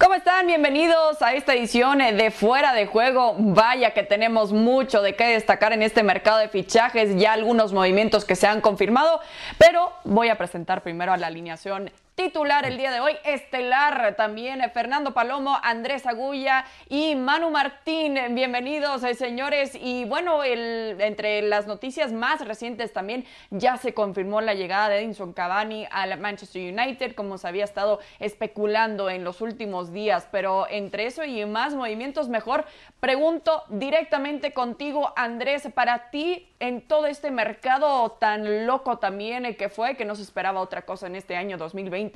¿Cómo están? Bienvenidos a esta edición de Fuera de Juego. Vaya que tenemos mucho de qué destacar en este mercado de fichajes, ya algunos movimientos que se han confirmado, pero voy a presentar primero a la alineación titular el día de hoy, estelar también Fernando Palomo, Andrés Agulla y Manu Martín. Bienvenidos, eh, señores. Y bueno, el, entre las noticias más recientes también ya se confirmó la llegada de Edinson Cavani al Manchester United, como se había estado especulando en los últimos días. Pero entre eso y más movimientos, mejor pregunto directamente contigo, Andrés, para ti en todo este mercado tan loco también eh, que fue, que no se esperaba otra cosa en este año 2020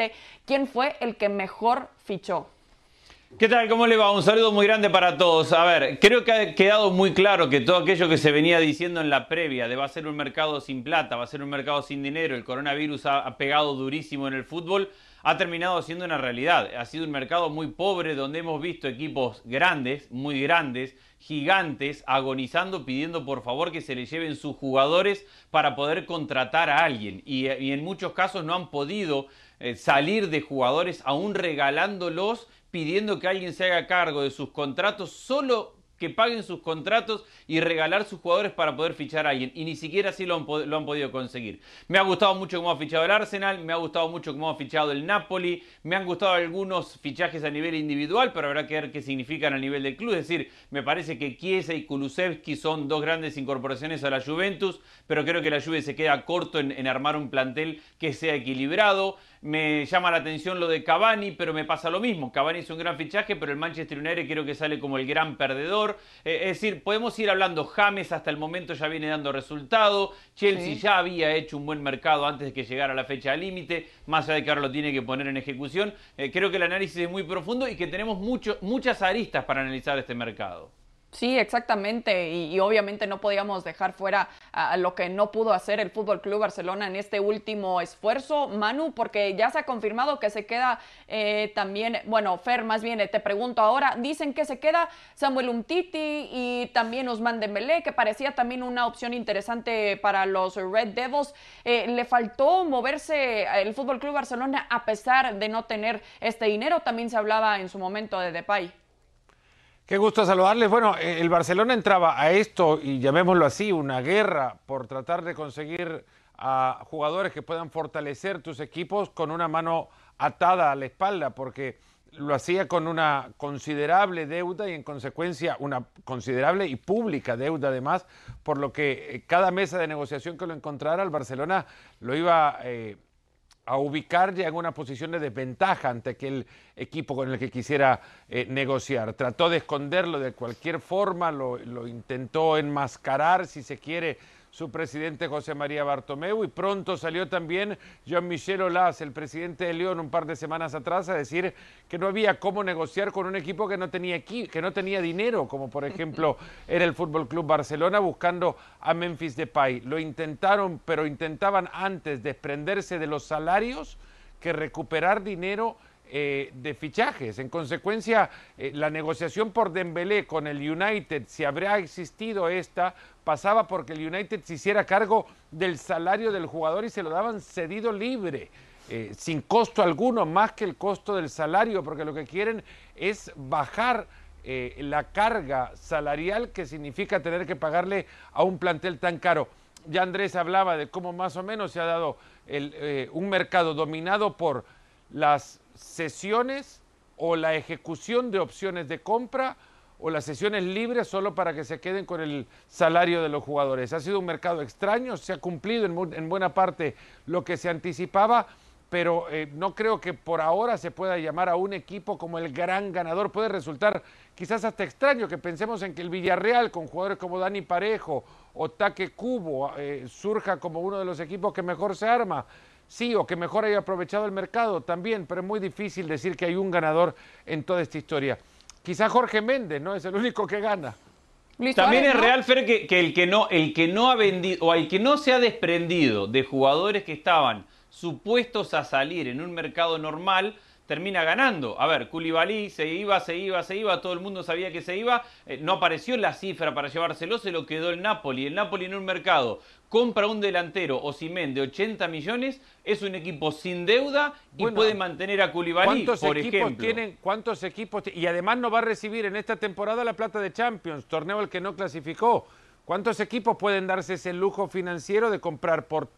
¿quién fue el que mejor fichó? ¿Qué tal? ¿Cómo le va? Un saludo muy grande para todos. A ver, creo que ha quedado muy claro que todo aquello que se venía diciendo en la previa de va a ser un mercado sin plata, va a ser un mercado sin dinero, el coronavirus ha, pegado durísimo en el fútbol, ha terminado siendo una realidad. Ha sido un mercado muy pobre donde hemos visto equipos grandes, muy grandes, gigantes, agonizando, pidiendo por favor que se le lleven sus jugadores para poder contratar a alguien. Y en muchos casos no han podido eh, salir de jugadores aún regalándolos, pidiendo que alguien se haga cargo de sus contratos solo que paguen sus contratos y regalar sus jugadores para poder fichar a alguien. Y ni siquiera así lo han, podido conseguir. Me ha gustado mucho cómo ha fichado el Arsenal, me ha gustado mucho cómo ha fichado el Napoli, me han gustado algunos fichajes a nivel individual, pero habrá que ver qué significan a nivel del club. Es decir, me parece que Chiesa y Kulusevski son dos grandes incorporaciones a la Juventus, pero creo que la Juve se queda corto en armar un plantel que sea equilibrado. Me llama la atención lo de Cavani, pero me pasa lo mismo. Cavani es un gran fichaje, pero el Manchester United creo que sale como el gran perdedor. Eh, es decir, podemos ir hablando, James hasta el momento ya viene dando resultado. Chelsea ya había hecho un buen mercado antes de que llegara la fecha límite, más allá de que ahora lo tiene que poner en ejecución. Eh, creo que el análisis es muy profundo y que tenemos mucho, muchas aristas para analizar este mercado. Sí, exactamente. Y, obviamente no podíamos dejar fuera a, lo que no pudo hacer el Fútbol Club Barcelona en este último esfuerzo, Manu, porque ya se ha confirmado que se queda eh, también, bueno, Fer, más bien te pregunto ahora, dicen que se queda Samuel Umtiti y también Usman Dembélé, que parecía también una opción interesante para los Red Devils. Eh, le faltó moverse el Fútbol Club Barcelona a pesar de no tener este dinero. También se hablaba en su momento de Depay. Qué gusto saludarles. Bueno, eh, el Barcelona entraba a esto, y llamémoslo así, una guerra por tratar de conseguir a jugadores que puedan fortalecer tus equipos con una mano atada a la espalda, porque lo hacía con una considerable deuda y en consecuencia una considerable y pública deuda además, por lo que eh, cada mesa de negociación que lo encontrara, el Barcelona lo iba eh, a ubicar ya en una posición de desventaja ante aquel equipo con el que quisiera eh, negociar. Trató de esconderlo de cualquier forma, lo, lo intentó enmascarar, si se quiere, su presidente José María Bartomeu y pronto salió también Jean-Michel Aulas, el presidente de León, un par de semanas atrás a decir que no había cómo negociar con un equipo que no tenía que no tenía dinero, como por ejemplo era el Fútbol Club Barcelona buscando a Memphis Depay. Lo intentaron, pero intentaban antes desprenderse de los salarios que recuperar dinero eh, de fichajes. En consecuencia, eh, la negociación por Dembélé con el United, si habría existido esta, pasaba porque el United se hiciera cargo del salario del jugador y se lo daban cedido libre. Eh, sin costo alguno, más que el costo del salario, porque lo que quieren es bajar la carga salarial que significa tener que pagarle a un plantel tan caro. Ya Andrés hablaba de cómo más o menos se ha dado un mercado dominado por las sesiones o la ejecución de opciones de compra o las sesiones libres solo para que se queden con el salario de los jugadores. Ha sido un mercado extraño, se ha cumplido en, buena parte lo que se anticipaba, pero eh, no creo que por ahora se pueda llamar a un equipo como el gran ganador. Puede resultar quizás hasta extraño que pensemos en que el Villarreal, con jugadores como Dani Parejo o Taque Cubo, eh, surja como uno de los equipos que mejor se arma sí, o que mejor haya aprovechado el mercado también, pero es muy difícil decir que hay un ganador en toda esta historia. Quizá Jorge Méndez, ¿no? Es el único que gana. También es real, Fer, que, el, que no, el que no ha vendido, o el que no se ha desprendido de jugadores que estaban supuestos a salir en un mercado normal, termina ganando. A ver, Koulibaly se iba, se iba, se iba, todo el mundo sabía que se iba, eh, no apareció la cifra para llevárselo, se lo quedó el Napoli. El Napoli en un mercado compra un delantero o de 80 millones, es un equipo sin deuda y puede mantener a Koulibaly, por ejemplo. Tienen, ¿Cuántos equipos? Y además no va a recibir en esta temporada la plata de Champions, torneo al que no clasificó. ¿Cuántos equipos pueden darse ese lujo financiero de comprar por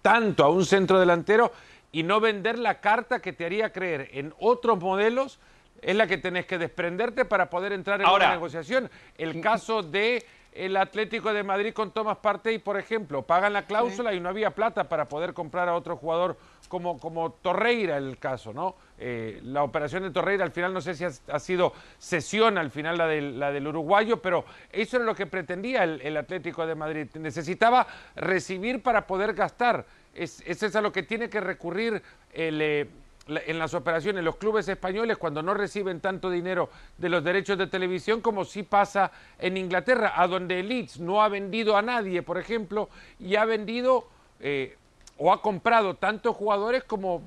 tanto a un centro delantero y no vender la carta que te haría creer en otros modelos es la que tenés que desprenderte para poder entrar en una negociación. El caso de el Atlético de Madrid con Tomás Partey, por ejemplo, pagan la cláusula y no había plata para poder comprar a otro jugador como, como Torreira el caso, ¿no? Eh, la operación de Torreira al final no sé si ha, sido sesión al final la del, la del, uruguayo, pero eso era lo que pretendía el, Atlético de Madrid. Necesitaba recibir para poder gastar. Es, es a lo que tiene que recurrir el... Eh, en las operaciones, los clubes españoles cuando no reciben tanto dinero de los derechos de televisión como sí pasa en Inglaterra, a donde el Leeds no ha vendido a nadie, por ejemplo, y ha vendido eh, o ha comprado tantos jugadores como,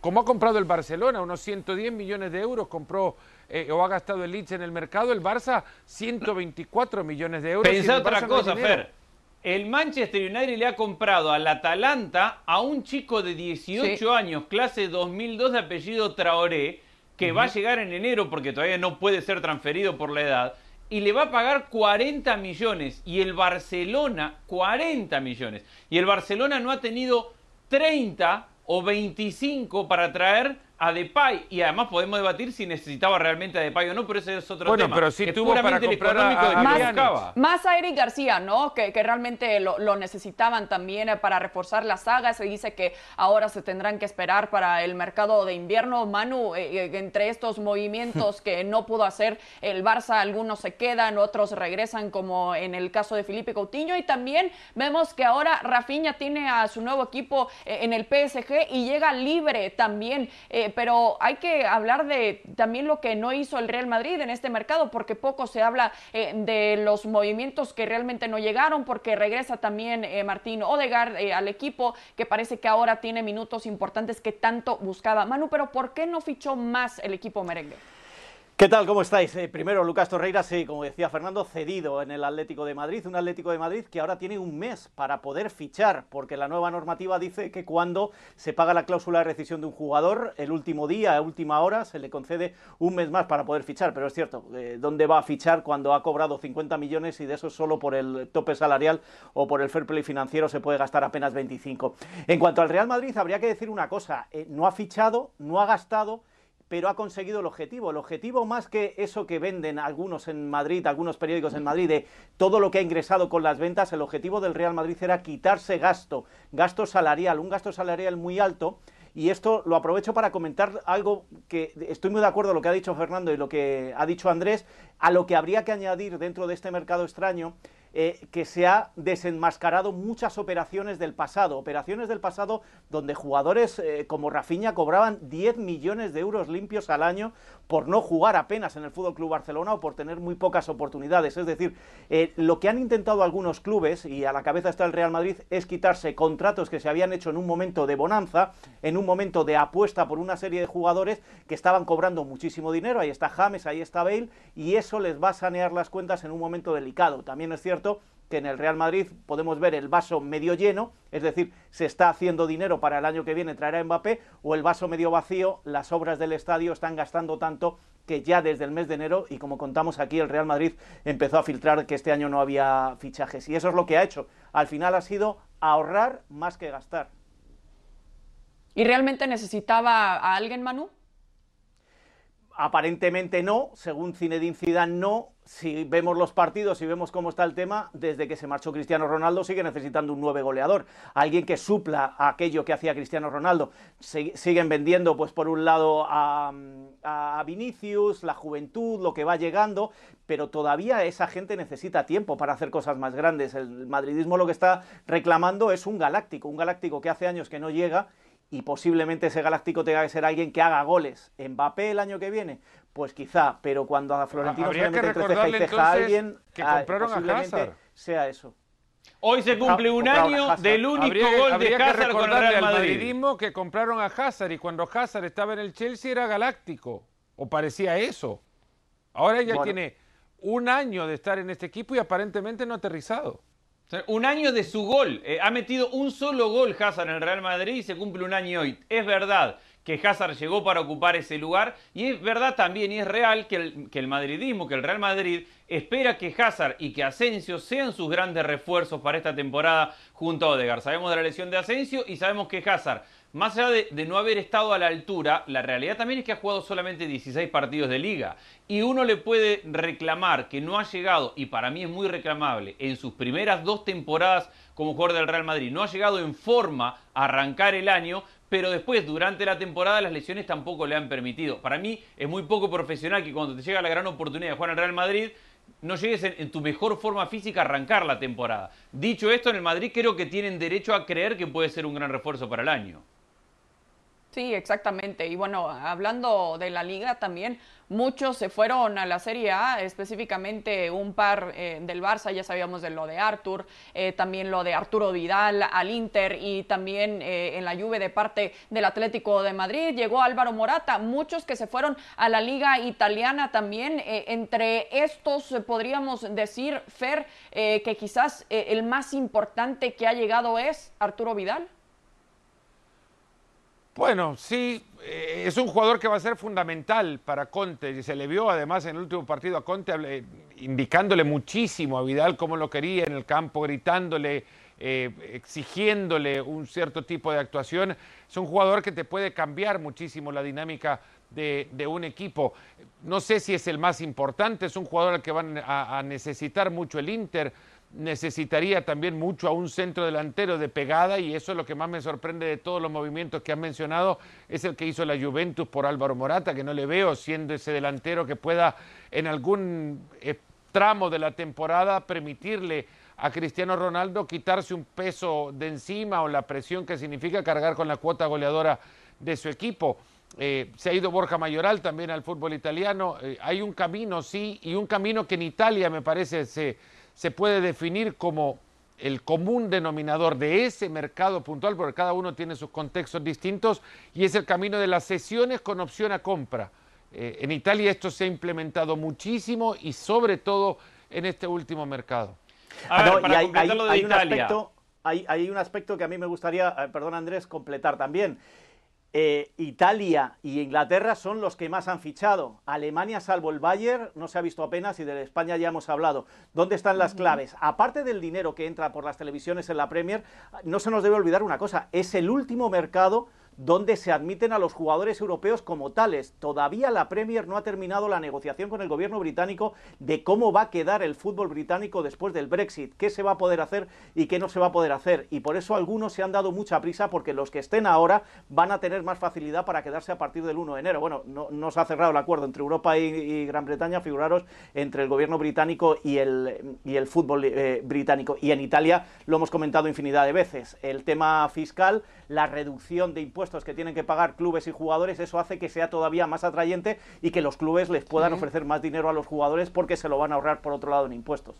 como ha comprado el Barcelona, unos 110 millones de euros compró eh, o ha gastado el Leeds en el mercado, el Barça 124 millones de euros. Pensá otra cosa, Fer el Manchester United le ha comprado al Atalanta a un chico de 18 años, clase 2002 de apellido Traoré, que va a llegar en enero porque todavía no puede ser transferido por la edad, y le va a pagar 40 millones. Y el Barcelona, 40 millones. Y el Barcelona no ha tenido 30 o 25 para traer a Depay y además podemos debatir si necesitaba realmente a Depay o no, pero ese es otro tema. Bueno, pero sí tuvo para comprar a, más, más, a Eric García, ¿no? Que, realmente lo, necesitaban también eh, para reforzar la saga. Se dice que ahora se tendrán que esperar para el mercado de invierno. Manu, eh, eh, entre estos movimientos que no pudo hacer el Barça, algunos se quedan, otros regresan, como en el caso de Felipe Coutinho. Y también vemos que ahora Rafinha tiene a su nuevo equipo en el PSG y llega libre también pero hay que hablar de también lo que no hizo el Real Madrid en este mercado, porque poco se habla eh, de los movimientos que realmente no llegaron, porque regresa también eh, Martín Odegaard eh, al equipo, que parece que ahora tiene minutos importantes que tanto buscaba. Manu, pero ¿por qué no fichó más el equipo merengue? ¿Qué tal? ¿Cómo estáis? Eh, primero, Lucas Torreira, sí, como decía Fernando, cedido en el Atlético de Madrid, un Atlético de Madrid que ahora tiene un mes para poder fichar, porque la nueva normativa dice que cuando se paga la cláusula de rescisión de un jugador, el último día, a última hora, se le concede un mes más para poder fichar, pero es cierto, eh, ¿dónde va a fichar cuando ha cobrado 50 millones y de eso solo por el tope salarial o por el fair play financiero se puede gastar apenas 25? En cuanto al Real Madrid, habría que decir una cosa, eh, no ha fichado, no ha gastado, pero ha conseguido el objetivo. El objetivo más que eso que venden algunos en Madrid, algunos periódicos en Madrid, de todo lo que ha ingresado con las ventas, el objetivo del Real Madrid era quitarse gasto, gasto salarial, un gasto salarial muy alto. Y esto lo aprovecho para comentar algo que estoy muy de acuerdo con lo que ha dicho Fernando y lo que ha dicho Andrés, a lo que habría que añadir dentro de este mercado extraño eh, que se ha desenmascarado muchas operaciones del pasado, operaciones del pasado donde jugadores eh, como Rafinha cobraban 10 millones de euros limpios al año por no jugar apenas en el Fútbol Club Barcelona o por tener muy pocas oportunidades. Es decir, eh, lo que han intentado algunos clubes, y a la cabeza está el Real Madrid, es quitarse contratos que se habían hecho en un momento de bonanza, en un momento de apuesta por una serie de jugadores que estaban cobrando muchísimo dinero. Ahí está James, ahí está Bale, y eso les va a sanear las cuentas en un momento delicado. También es cierto que en el Real Madrid podemos ver el vaso medio lleno, es decir, se está haciendo dinero para el año que viene traer a Mbappé, o el vaso medio vacío, las obras del estadio están gastando tanto que ya desde el mes de enero, y como contamos aquí, el Real Madrid empezó a filtrar que este año no había fichajes. Y eso es lo que ha hecho. Al final ha sido ahorrar más que gastar. ¿Y realmente necesitaba a alguien, Manu? Aparentemente no, según Zinedine Zidane no. Si vemos los partidos y vemos cómo está el tema, desde que se marchó Cristiano Ronaldo sigue necesitando un nueve goleador, alguien que supla aquello que hacía Cristiano Ronaldo. siguen vendiendo, pues por un lado a Vinicius, la juventud, lo que va llegando, pero todavía esa gente necesita tiempo para hacer cosas más grandes. El madridismo lo que está reclamando es un galáctico, un galáctico que hace años que no llega y posiblemente ese Galáctico tenga que ser alguien que haga goles. ¿Mbappé el año que viene? Pues quizá, pero cuando a Florentino Habría que recordarle ceja y ceja a alguien, que compraron a Hazard. sea eso. Hoy se cumple un año del único gol de Hazard con el Real Madrid. Al que compraron a Hazard y cuando Hazard estaba en el Chelsea era galáctico, o parecía eso. Ahora ya tiene un año de estar en este equipo y aparentemente no ha aterrizado. Un año de su gol. Eh, ha metido un solo gol Hazard en el Real Madrid y se cumple un año hoy. Es verdad que Hazard llegó para ocupar ese lugar y es verdad también y es real que el, que el madridismo, que el Real Madrid espera que Hazard y que Asensio sean sus grandes refuerzos para esta temporada junto a Odegaard. Sabemos de la lesión de Asensio y sabemos que Hazard más allá de, no haber estado a la altura, la realidad también es que ha jugado solamente 16 partidos de liga. Y uno le puede reclamar que no ha llegado, y para mí es muy reclamable, en sus primeras dos temporadas como jugador del Real Madrid, no ha llegado en forma a arrancar el año, pero después, durante la temporada, las lesiones tampoco le han permitido. Para mí es muy poco profesional que cuando te llega la gran oportunidad de jugar el Real Madrid, no llegues en, tu mejor forma física a arrancar la temporada. Dicho esto, en el Madrid creo que tienen derecho a creer que puede ser un gran refuerzo para el año. Sí, exactamente. Y bueno, hablando de la liga también, muchos se fueron a la Serie A, específicamente un par eh, del Barça, ya sabíamos de lo de Artur, eh, también lo de Arturo Vidal al Inter y también eh, en la Juve de parte del Atlético de Madrid. Llegó Álvaro Morata, muchos que se fueron a la liga italiana también. entre estos podríamos decir, Fer, que quizás el más importante que ha llegado es Arturo Vidal. Bueno, sí, eh, es un jugador que va a ser fundamental para Conte y se le vio además en el último partido a Conte indicándole muchísimo a Vidal cómo lo quería en el campo, gritándole, eh, exigiéndole un cierto tipo de actuación. Es un jugador que te puede cambiar muchísimo la dinámica de, un equipo. No sé si es el más importante, es un jugador al que van a necesitar mucho el Inter necesitaría también mucho a un centro delantero de pegada y eso es lo que más me sorprende de todos los movimientos que han mencionado, es el que hizo la Juventus por Álvaro Morata, que no le veo siendo ese delantero que pueda en algún eh, tramo de la temporada permitirle a Cristiano Ronaldo quitarse un peso de encima o la presión que significa cargar con la cuota goleadora de su equipo. Eh, se ha ido Borja Mayoral también al fútbol italiano. Eh, hay un camino, sí, y un camino que en Italia me parece se se puede definir como el común denominador de ese mercado puntual, porque cada uno tiene sus contextos distintos, y es el camino de las sesiones con opción a compra. Eh, en Italia esto se ha implementado muchísimo y sobre todo en este último mercado. hay, un aspecto, hay, un aspecto que a mí me gustaría, eh, perdón Andrés, completar también. Eh, Italia y Inglaterra son los que más han fichado. Alemania, salvo el Bayern, no se ha visto apenas y de España ya hemos hablado. ¿Dónde están las claves? Aparte del dinero que entra por las televisiones en la Premier, no se nos debe olvidar una cosa, es el último mercado donde se admiten a los jugadores europeos como tales. Todavía la Premier no ha terminado la negociación con el gobierno británico de cómo va a quedar el fútbol británico después del Brexit, qué se va a poder hacer y qué no se va a poder hacer. Y por eso algunos se han dado mucha prisa porque los que estén ahora van a tener más facilidad para quedarse a partir del 1 de enero. Bueno, no, se ha cerrado el acuerdo entre Europa y, Gran Bretaña, figuraros, entre el gobierno británico y el, y el fútbol eh, británico. Y en Italia lo hemos comentado infinidad de veces. El tema fiscal, la reducción de impuestos que tienen que pagar clubes y jugadores, eso hace que sea todavía más atrayente y que los clubes les puedan ofrecer más dinero a los jugadores porque se lo van a ahorrar por otro lado en impuestos.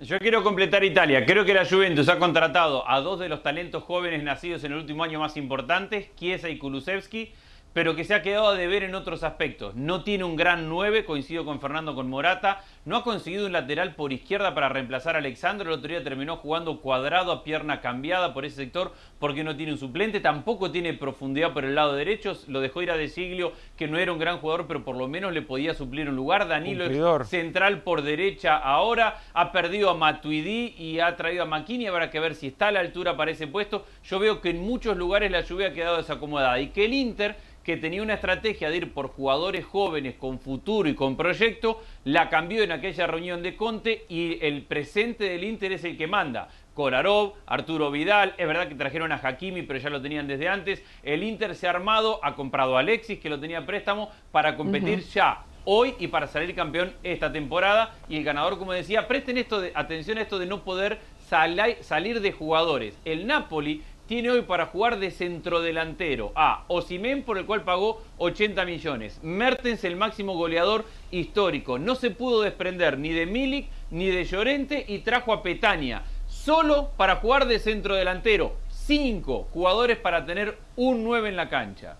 Yo quiero completar Italia. Creo que la Juventus ha contratado a dos de los talentos jóvenes nacidos en el último año más importantes, Chiesa y Kulusevski pero que se ha quedado a deber en otros aspectos. No tiene un gran 9, coincido con Fernando con Morata, no ha conseguido un lateral por izquierda para reemplazar a Alexandro, el otro día terminó jugando cuadrado a pierna cambiada por ese sector porque no tiene un suplente, tampoco tiene profundidad por el lado derecho, lo dejó ir a De Siglio, que no era un gran jugador, pero por lo menos le podía suplir un lugar. Danilo es central por derecha ahora, ha perdido a Matuidi y ha traído a Maquini, habrá que ver si está a la altura para ese puesto. Yo veo que en muchos lugares la lluvia ha quedado desacomodada y que el Inter que tenía una estrategia de ir por jugadores jóvenes con futuro y con proyecto, la cambió en aquella reunión de Conte y el presente del Inter es el que manda. Kolarov, Arturo Vidal, es verdad que trajeron a Hakimi, pero ya lo tenían desde antes. El Inter se ha armado, ha comprado a Alexis, que lo tenía préstamo, para competir ya hoy y para salir campeón esta temporada. Y el ganador, como decía, presten esto de, atención a esto de no poder salir de jugadores. El Napoli tiene hoy para jugar de centrodelantero a Osimen, por el cual pagó 80 millones. Mertens, el máximo goleador histórico. No se pudo desprender ni de Milik ni de Llorente y trajo a Petania solo para jugar de centro delantero. Cinco jugadores para tener un 9 en la cancha.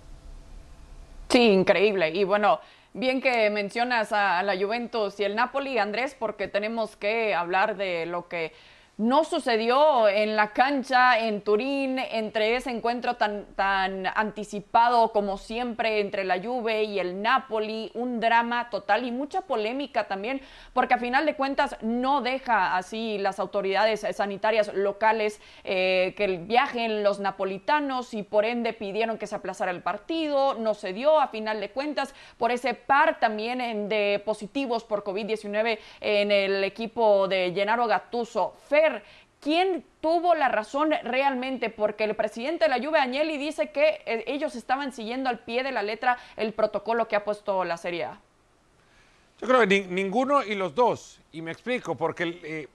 Sí, increíble. Y bueno, bien que mencionas a, la Juventus y el Napoli, Andrés, porque tenemos que hablar de lo que no sucedió en la cancha en Turín entre ese encuentro tan, tan anticipado como siempre entre la Juve y el Napoli, un drama total y mucha polémica también, porque a final de cuentas no deja así las autoridades sanitarias locales eh, que viajen los napolitanos y por ende pidieron que se aplazara el partido, no se dio a final de cuentas por ese par también de positivos por COVID-19 en el equipo de Gennaro Gattuso. ¿Quién tuvo la razón realmente? Porque el presidente de la Juve, Agnelli, dice que eh, ellos estaban siguiendo al pie de la letra el protocolo que ha puesto la Serie A. Yo creo que ninguno y los dos. Y me explico, porque eh,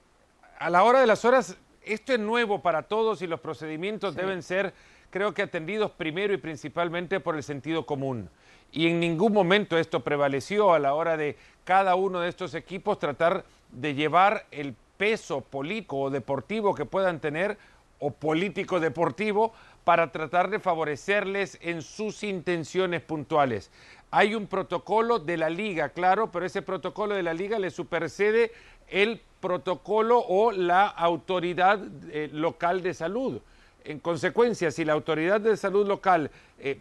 a la hora de las horas, esto es nuevo para todos y los procedimientos deben ser, creo que, atendidos primero y principalmente por el sentido común. Y en ningún momento esto prevaleció a la hora de cada uno de estos equipos tratar de llevar el peso político o deportivo que puedan tener o político deportivo para tratar de favorecerles en sus intenciones puntuales. Hay un protocolo de la liga, claro, pero ese protocolo de la liga le supersede el protocolo o la autoridad eh, local de salud. En consecuencia, si la autoridad de salud local eh,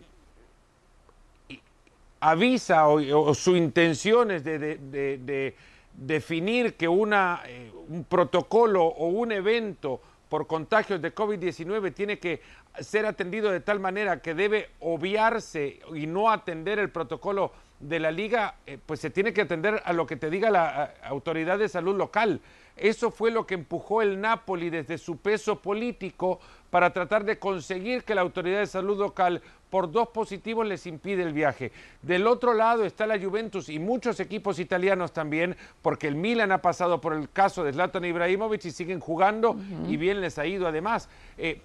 avisa o, su intención es de definir que una, eh, un protocolo o un evento por contagios de COVID-19 tiene que ser atendido de tal manera que debe obviarse y no atender el protocolo de la liga, eh, pues se tiene que atender a lo que te diga la autoridad de salud local. Eso fue lo que empujó el Napoli desde su peso político para tratar de conseguir que la autoridad de salud local por dos positivos les impide el viaje. Del otro lado está la Juventus y muchos equipos italianos también, porque el Milan ha pasado por el caso de Zlatan Ibrahimovic y siguen jugando y bien les ha ido además. Eh,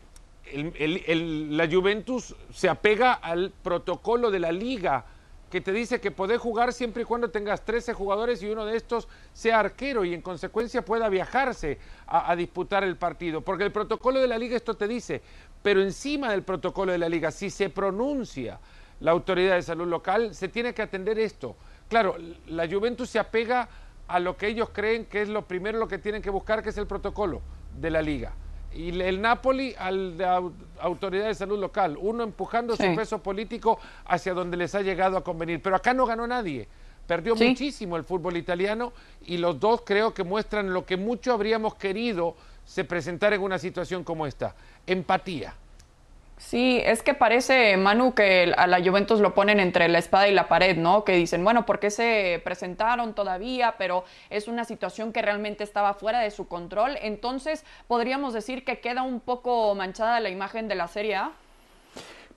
la Juventus se apega al protocolo de la liga que te dice que podés jugar siempre y cuando tengas 13 jugadores y uno de estos sea arquero y en consecuencia pueda viajarse a, disputar el partido. Porque el protocolo de la liga esto te dice, pero encima del protocolo de la liga, si se pronuncia la autoridad de salud local, se tiene que atender esto. Claro, la Juventus se apega a lo que ellos creen que es lo primero lo que tienen que buscar, que es el protocolo de la liga y el Napoli al de autoridad de salud local, uno empujando su peso político hacia donde les ha llegado a convenir. Pero acá no ganó nadie. Perdió muchísimo el fútbol italiano y los dos creo que muestran lo que mucho habríamos querido se presentar en una situación como esta, empatía. Sí, es que parece, Manu, que a la Juventus lo ponen entre la espada y la pared, ¿no? Que dicen, bueno, ¿por qué se presentaron todavía? Pero es una situación que realmente estaba fuera de su control. Entonces, podríamos decir que queda un poco manchada la imagen de la Serie A.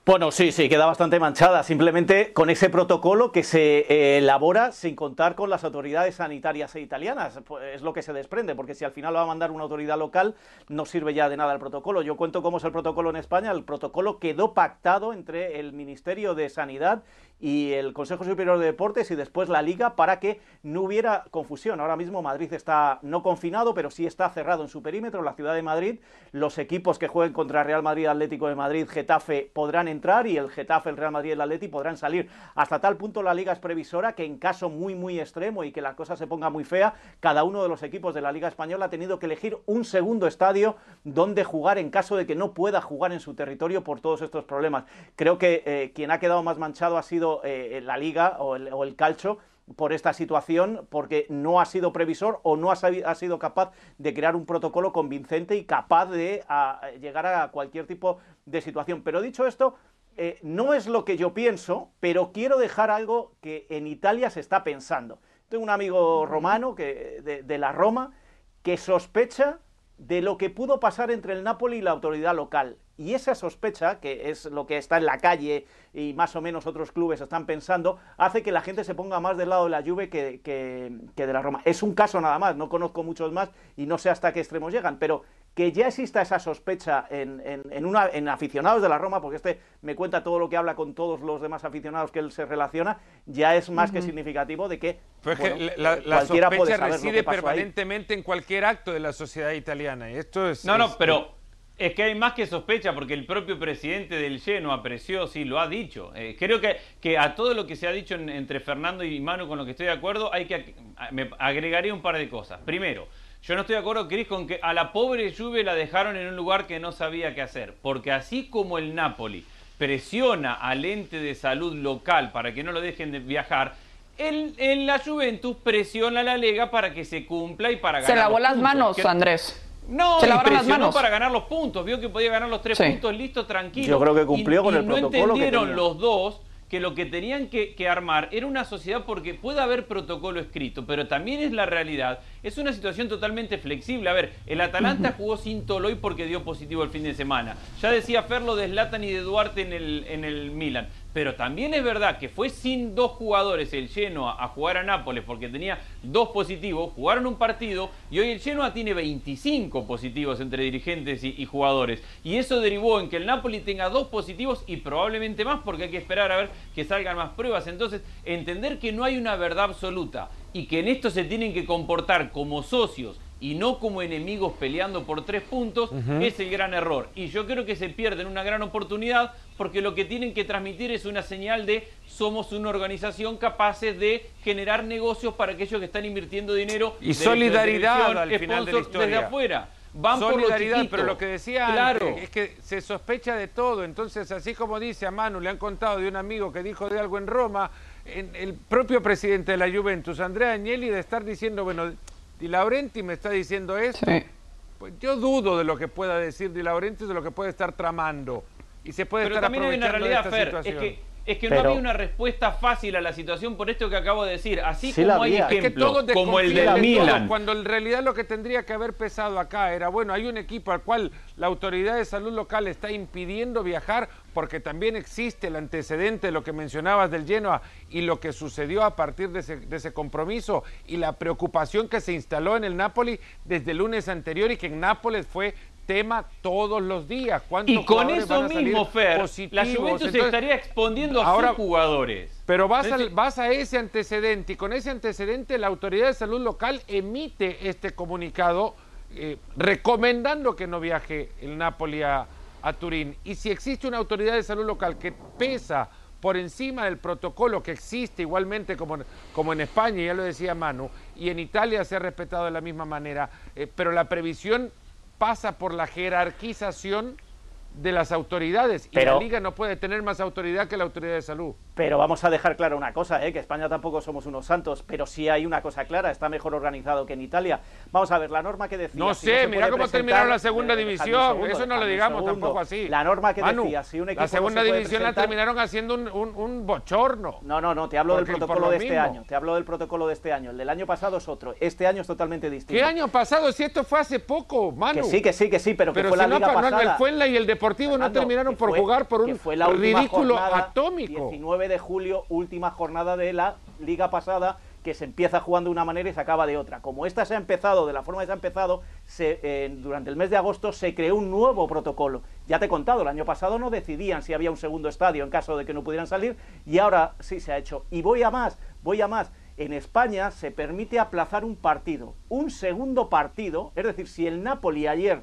Bueno, sí, sí, queda bastante manchada, simplemente con ese protocolo que se eh, elabora sin contar con las autoridades sanitarias e italianas. Pues es lo que se desprende, porque si al final lo va a mandar una autoridad local, no sirve ya de nada el protocolo. Yo cuento cómo es el protocolo en España. El protocolo quedó pactado entre el Ministerio de Sanidad y el Consejo Superior de Deportes y después la Liga para que no hubiera confusión. Ahora mismo Madrid está no confinado, pero sí está cerrado en su perímetro, la ciudad de Madrid. Los equipos que jueguen contra Real Madrid, Atlético de Madrid, Getafe podrán entrar y el Getafe, el Real Madrid y el Atlético podrán salir. Hasta tal punto la Liga es previsora que en caso muy, muy extremo y que la cosa se ponga muy fea, cada uno de los equipos de la Liga Española ha tenido que elegir un segundo estadio donde jugar en caso de que no pueda jugar en su territorio por todos estos problemas. Creo que eh, quien ha quedado más manchado ha sido eh, la liga o el, calcho por esta situación porque no ha sido previsor o no ha, sido capaz de crear un protocolo convincente y capaz de llegar a cualquier tipo de situación. Pero dicho esto, eh, no es lo que yo pienso, pero quiero dejar algo que en Italia se está pensando. Tengo un amigo romano que, de la Roma que sospecha de lo que pudo pasar entre el Napoli y la autoridad local. Y esa sospecha, que es lo que está en la calle y más o menos otros clubes están pensando, hace que la gente se ponga más del lado de la Juve que, que, de la Roma. Es un caso nada más, no conozco muchos más y no sé hasta qué extremos llegan, pero que ya exista esa sospecha en, en, una, en aficionados de la Roma, porque este me cuenta todo lo que habla con todos los demás aficionados que él se relaciona, ya es más que significativo de que, pues la, sospecha reside permanentemente en cualquier acto de la sociedad italiana. Y esto es, no, no, pero es que hay más que sospecha, porque el propio presidente del Lleno apreció, sí, lo ha dicho. Eh, creo que, que, a todo lo que se ha dicho entre Fernando y Manu, con lo que estoy de acuerdo, hay que me agregaría un par de cosas. Primero, yo no estoy de acuerdo, Cris, con que a la pobre Juve la dejaron en un lugar que no sabía qué hacer. Porque así como el Napoli presiona al ente de salud local para que no lo dejen de viajar, el, en la Juventus presiona a la Lega para que se cumpla y para ganar. Se lavó las manos, Andrés. No, se lavaron las manos para ganar los puntos. Vio que podía ganar los tres puntos, listo, tranquilo. Yo creo que cumplió con el no protocolo. No entendieron los dos que lo que tenían que, que, armar era una sociedad porque puede haber protocolo escrito, pero también es la realidad. Es una situación totalmente flexible. A ver, el Atalanta jugó sin Toloy porque dio positivo el fin de semana. Ya decía Ferlo de Zlatan y de Duarte en el, en el Milan. Pero también es verdad que fue sin dos jugadores el Genoa a jugar a Nápoles porque tenía dos positivos, jugaron un partido y hoy el Genoa tiene 25 positivos entre dirigentes y, jugadores. Y eso derivó en que el Napoli tenga dos positivos y probablemente más porque hay que esperar a ver que salgan más pruebas. Entonces, entender que no hay una verdad absoluta y que en esto se tienen que comportar como socios y no como enemigos peleando por tres puntos, es el gran error. Y yo creo que se pierden una gran oportunidad porque lo que tienen que transmitir es una señal de somos una organización capaces de generar negocios para aquellos que están invirtiendo dinero. Y solidaridad al final de la historia. Desde afuera. Van solidaridad, por lo pero lo que decía claro. es que se sospecha de todo. Entonces, así como dice a Manu, le han contado de un amigo que dijo de algo en Roma, en el propio presidente de la Juventus, Andrea Agnelli, de estar diciendo, bueno, Di Laurenti me está diciendo eso. Pues yo dudo de lo que pueda decir Di Laurenti, de lo que puede estar tramando. Y se puede Pero estar también hay una realidad, Fer, es que, es que no había una respuesta fácil a la situación por esto que acabo de decir. Así como hay ejemplos, como el del Milan. cuando en realidad lo que tendría que haber pesado acá era, bueno, hay un equipo al cual la autoridad de salud local está impidiendo viajar porque también existe el antecedente de lo que mencionabas del Genoa y lo que sucedió a partir de ese, compromiso y la preocupación que se instaló en el Napoli desde el lunes anterior y que en Nápoles fue tema todos los días. Y con eso mismo, Fer, la Juventus se estaría exponiendo a sus jugadores. Pero vas, vas a ese antecedente y con ese antecedente la autoridad de salud local emite este comunicado eh, recomendando que no viaje el Napoli a, a Turín. Y si existe una autoridad de salud local que pesa por encima del protocolo que existe igualmente como, como en España, ya lo decía Manu, y en Italia se ha respetado de la misma manera, eh, pero la previsión pasa por la jerarquización de las autoridades y la liga no puede tener más autoridad que la autoridad de salud. Pero vamos a dejar claro una cosa, ¿eh? que España tampoco somos unos santos, pero sí hay una cosa clara, está mejor organizado que en Italia. Vamos a ver, la norma que decía... No sé, mira cómo terminaron la segunda división, eso no lo digamos tampoco así. La norma que decía, si un equipo La segunda división la terminaron haciendo un, un, bochorno. No, no, no, te hablo del protocolo de este año, te hablo del protocolo de este año. El del año pasado es otro, este año es totalmente distinto. ¿Qué año pasado? Si esto fue hace poco, Manu. Que sí, que sí, que sí, pero, que fue la liga pasada. el Fuenla y el Deportivo no terminaron por jugar por un ridículo atómico. 19 de julio, última jornada de la liga pasada que se empieza jugando de una manera y se acaba de otra. Como esta se ha empezado, de la forma que se ha empezado, se, durante el mes de agosto se creó un nuevo protocolo. Ya te he contado, el año pasado no decidían si había un segundo estadio en caso de que no pudieran salir y ahora sí se ha hecho. Y voy a más, voy a más. En España se permite aplazar un partido, un segundo partido, es decir, si el Napoli ayer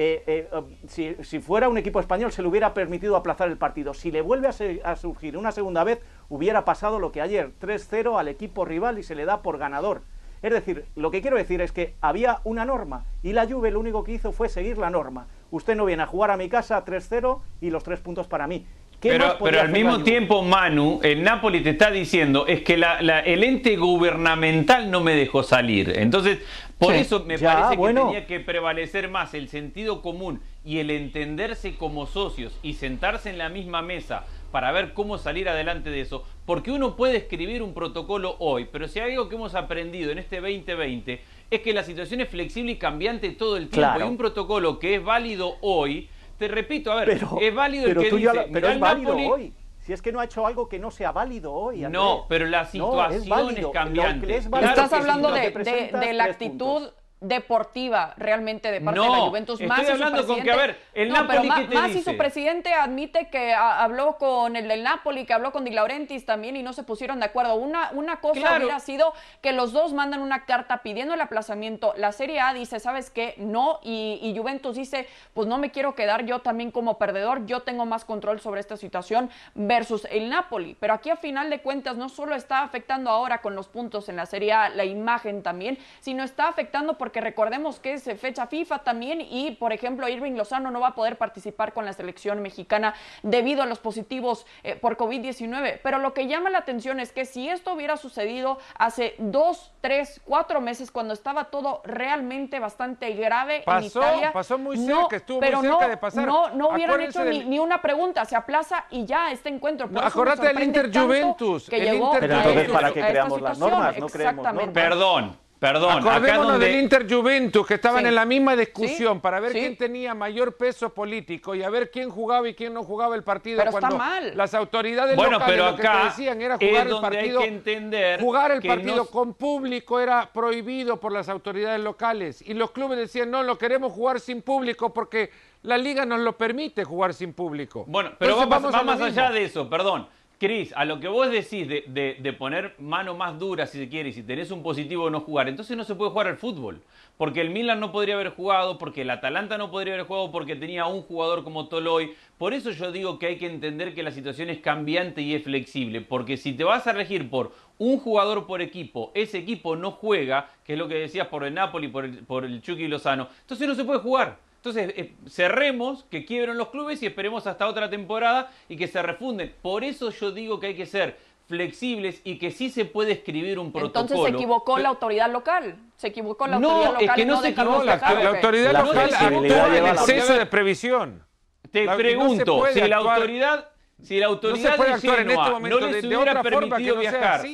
eh, eh, um, si, fuera un equipo español se le hubiera permitido aplazar el partido. Si le vuelve a, surgir una segunda vez, hubiera pasado lo que ayer, 3-0 al equipo rival y se le da por ganador. Es decir, lo que quiero decir es que había una norma y la Juve lo único que hizo fue seguir la norma. Usted no viene a jugar a mi casa 3-0 y los tres puntos para mí. Pero, pero, al mismo tiempo, Manu, el Napoli te está diciendo es que el ente gubernamental no me dejó salir. Entonces, por eso me parece que tenía que prevalecer más el sentido común y el entenderse como socios y sentarse en la misma mesa para ver cómo salir adelante de eso. Porque uno puede escribir un protocolo hoy, pero si hay algo que hemos aprendido en este 2020 es que la situación es flexible y cambiante todo el tiempo. Y un protocolo que es válido hoy, te repito, a ver, es válido el que dice, pero es válido hoy. Si es que no ha hecho algo que no sea válido hoy. No, pero la situación es, cambiante. Estás hablando de, la actitud deportiva realmente de parte de la Juventus. Más estoy hablando con que, a ver, el Napoli, ¿qué te más dice? si su presidente admite que habló con el del Napoli, que habló con Di Laurentiis también y no se pusieron de acuerdo. Una, una cosa hubiera sido que los dos mandan una carta pidiendo el aplazamiento. La Serie A dice, ¿sabes qué? No. Y, y Juventus dice, pues no me quiero quedar yo también como perdedor, yo tengo más control sobre esta situación versus el Napoli. Pero aquí a final de cuentas no solo está afectando ahora con los puntos en la Serie A la imagen también, sino está afectando porque recordemos que es fecha FIFA también y, por ejemplo, Irving Lozano no va a poder participar con la selección mexicana debido a los positivos eh, por COVID-19. Pero lo que llama la atención es que si esto hubiera sucedido hace dos, tres, cuatro meses, cuando estaba todo realmente bastante grave pasó, en Italia. Pasó muy cerca, estuvo muy cerca de pasar. No, no hubieran hecho ni, una pregunta, se aplaza y ya este encuentro. Por no, del Inter Juventus. Que llegó Pero entonces, ¿para qué creamos las normas? No creemos normas. Perdón. Perdón, Acordémonos del Inter Juventus, que estaban en la misma discusión para ver quién tenía mayor peso político y a ver quién jugaba y quién no jugaba el partido. Pero cuando está mal. Las autoridades bueno, locales pero lo que te decían era jugar el partido. Hay que entender jugar el partido con público era prohibido por las autoridades locales. Y los clubes decían, no, lo queremos jugar sin público porque la liga nos lo permite jugar sin público. Bueno, pero vamos, va más allá de eso, perdón. Cris, a lo que vos decís de, poner mano más dura, si se quiere, y si tenés un positivo no jugar, entonces no se puede jugar al fútbol. Porque el Milan no podría haber jugado, porque el Atalanta no podría haber jugado, porque tenía un jugador como Toloy. Por eso yo digo que hay que entender que la situación es cambiante y es flexible. Porque si te vas a regir por un jugador por equipo, ese equipo no juega, que es lo que decías por el Napoli, por el, por el Chucky Lozano, entonces no se puede jugar. Entonces, eh, cerremos, que quiebren los clubes y esperemos hasta otra temporada y que se refunden. Por eso yo digo que hay que ser flexibles y que sí se puede escribir un protocolo. Entonces se equivocó la autoridad local. Se equivocó la autoridad local. Es que no, se equivocó. La, autoridad local actuó en exceso de previsión. Te pregunto, si la autoridad, si la autoridad de Genoa en este momento, no les hubiera permitido viajar,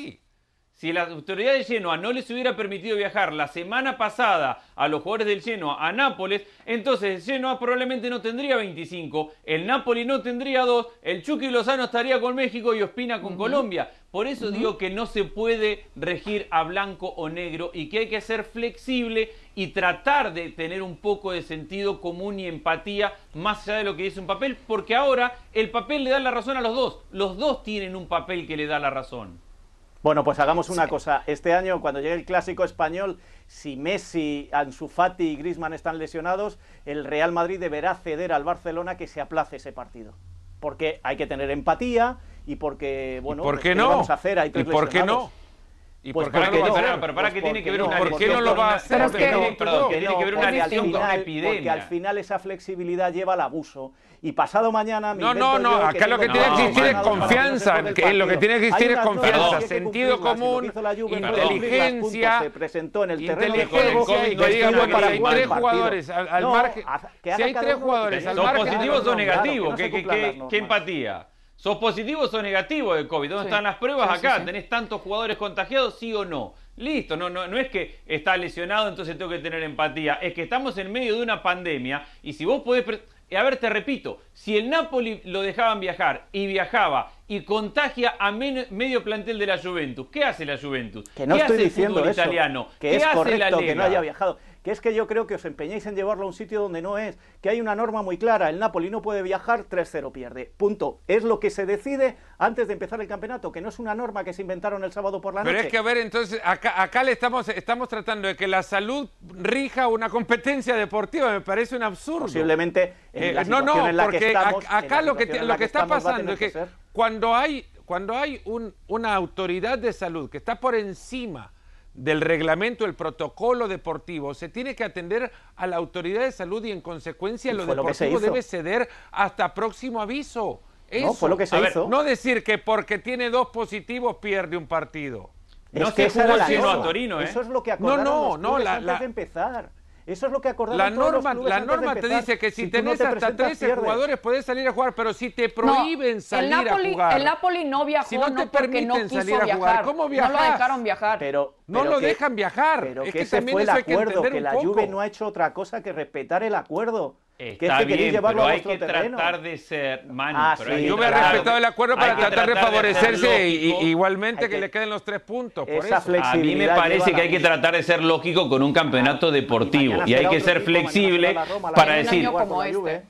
si la autoridad de Genoa no les hubiera permitido viajar la semana pasada a los jugadores del Genoa a Nápoles, entonces Genoa probablemente no tendría 25, el Napoli no tendría 2, el Chucky Lozano estaría con México y Ospina con Colombia. Por eso digo que no se puede regir a blanco o negro y que hay que ser flexible y tratar de tener un poco de sentido común y empatía más allá de lo que dice un papel, porque ahora el papel le da la razón a los dos. Los dos tienen un papel que le da la razón. Bueno, pues hagamos una cosa. Este año, cuando llegue el clásico español, si Messi, Ansu Fati y Griezmann están lesionados, el Real Madrid deberá ceder al Barcelona que se aplace ese partido. Porque hay que tener empatía y porque, bueno, ¿por qué no? vamos a hacer? Hay ¿Y por qué no? ¿Y pues por qué no lo va a hacer? Pero para que tiene que ver una ¿Por qué no lo va a hacer? Perdón, que tiene que ver una lesión con una epidemia. Porque al final esa flexibilidad lleva al abuso. Y pasado mañana... No, no, no, acá lo que tiene que existir es confianza. Lo que tiene que existir es confianza, sentido común, inteligencia... Se presentó en el terreno de juego si hay tres jugadores al margen... Si hay tres jugadores al margen... ¿Son positivos o negativos? ¿Qué empatía? ¿Sos positivo o sos negativo de COVID? ¿Dónde están las pruebas? Acá, ¿tenés tantos jugadores contagiados? ¿Sí o no? Listo, no, no, no es que está lesionado, entonces tengo que tener empatía. Es que estamos en medio de una pandemia y si vos podés... A ver, te repito, si el Napoli lo dejaban viajar y viajaba y contagia a medio plantel de la Juventus, ¿qué hace la Juventus? Que no ¿Qué estoy hace diciendo el fútbol italiano? Que ¿Qué es hace correcto la Liga? que no haya viajado que es que yo creo que os empeñáis en llevarlo a un sitio donde no es, que hay una norma muy clara, el Napoli no puede viajar, 3-0 pierde, punto. Es lo que se decide antes de empezar el campeonato, que no es una norma que se inventaron el sábado por la noche. Pero es que, a ver, entonces, acá, acá le estamos, estamos tratando de que la salud rija una competencia deportiva, me parece un absurdo. Posiblemente en eh, No, no, porque acá lo que, lo que, está pasando es que, cuando hay, cuando hay un, una autoridad de salud que está por encima del reglamento, el protocolo deportivo, se tiene que atender a la autoridad de salud y en consecuencia lo deportivo debe ceder hasta próximo aviso. Eso. No, fue lo que se hizo. No decir que porque tiene dos positivos pierde un partido. no que se jugó a Torino, ¿eh? Eso es lo que acordaron no, no, no, antes de empezar. Eso es lo que acordaron la norma, La norma te dice que si, tenés hasta 13 jugadores puedes salir a jugar, pero si te prohíben salir a jugar. El Napoli no viajó si no, te permiten no salir a jugar, ¿cómo viajas? No lo dejaron viajar. Pero, no lo dejan viajar. Pero es que, ese fue el acuerdo, que, la Juve no ha hecho otra cosa que respetar el acuerdo. Está que bien, llevarlo pero a hay que terreno. tratar de ser, Manu, Ah, pero sí, Yo me he respetado el acuerdo para tratar de favorecerse y, igualmente que, que- le queden los tres puntos. Por Esa eso. A mí me parece que hay que tratar de ser lógico con un campeonato deportivo y hay que ser flexible Roma, para Juve. En un decir. ¿eh?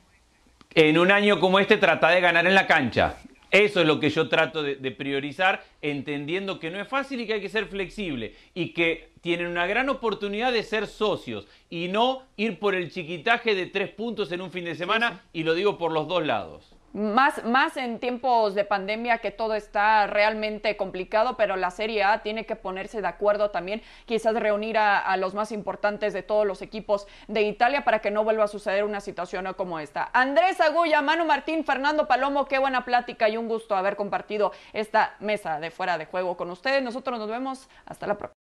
en un año como este trata de ganar en la cancha. Eso es lo que yo trato de, de priorizar, entendiendo que no es fácil y que hay que ser flexible y que tienen una gran oportunidad de ser socios y no ir por el chiquitaje de tres puntos en un fin de semana y lo digo por los dos lados. Más, más en tiempos de pandemia que todo está realmente complicado, pero la Serie A tiene que ponerse de acuerdo también, quizás reunir a, a los más importantes de todos los equipos de Italia para que no vuelva a suceder una situación como esta. Andrés Agulla, Manu Martín, Fernando Palomo, qué buena plática y un gusto haber compartido esta mesa de fuera de juego con ustedes. Nosotros nos vemos hasta la próxima.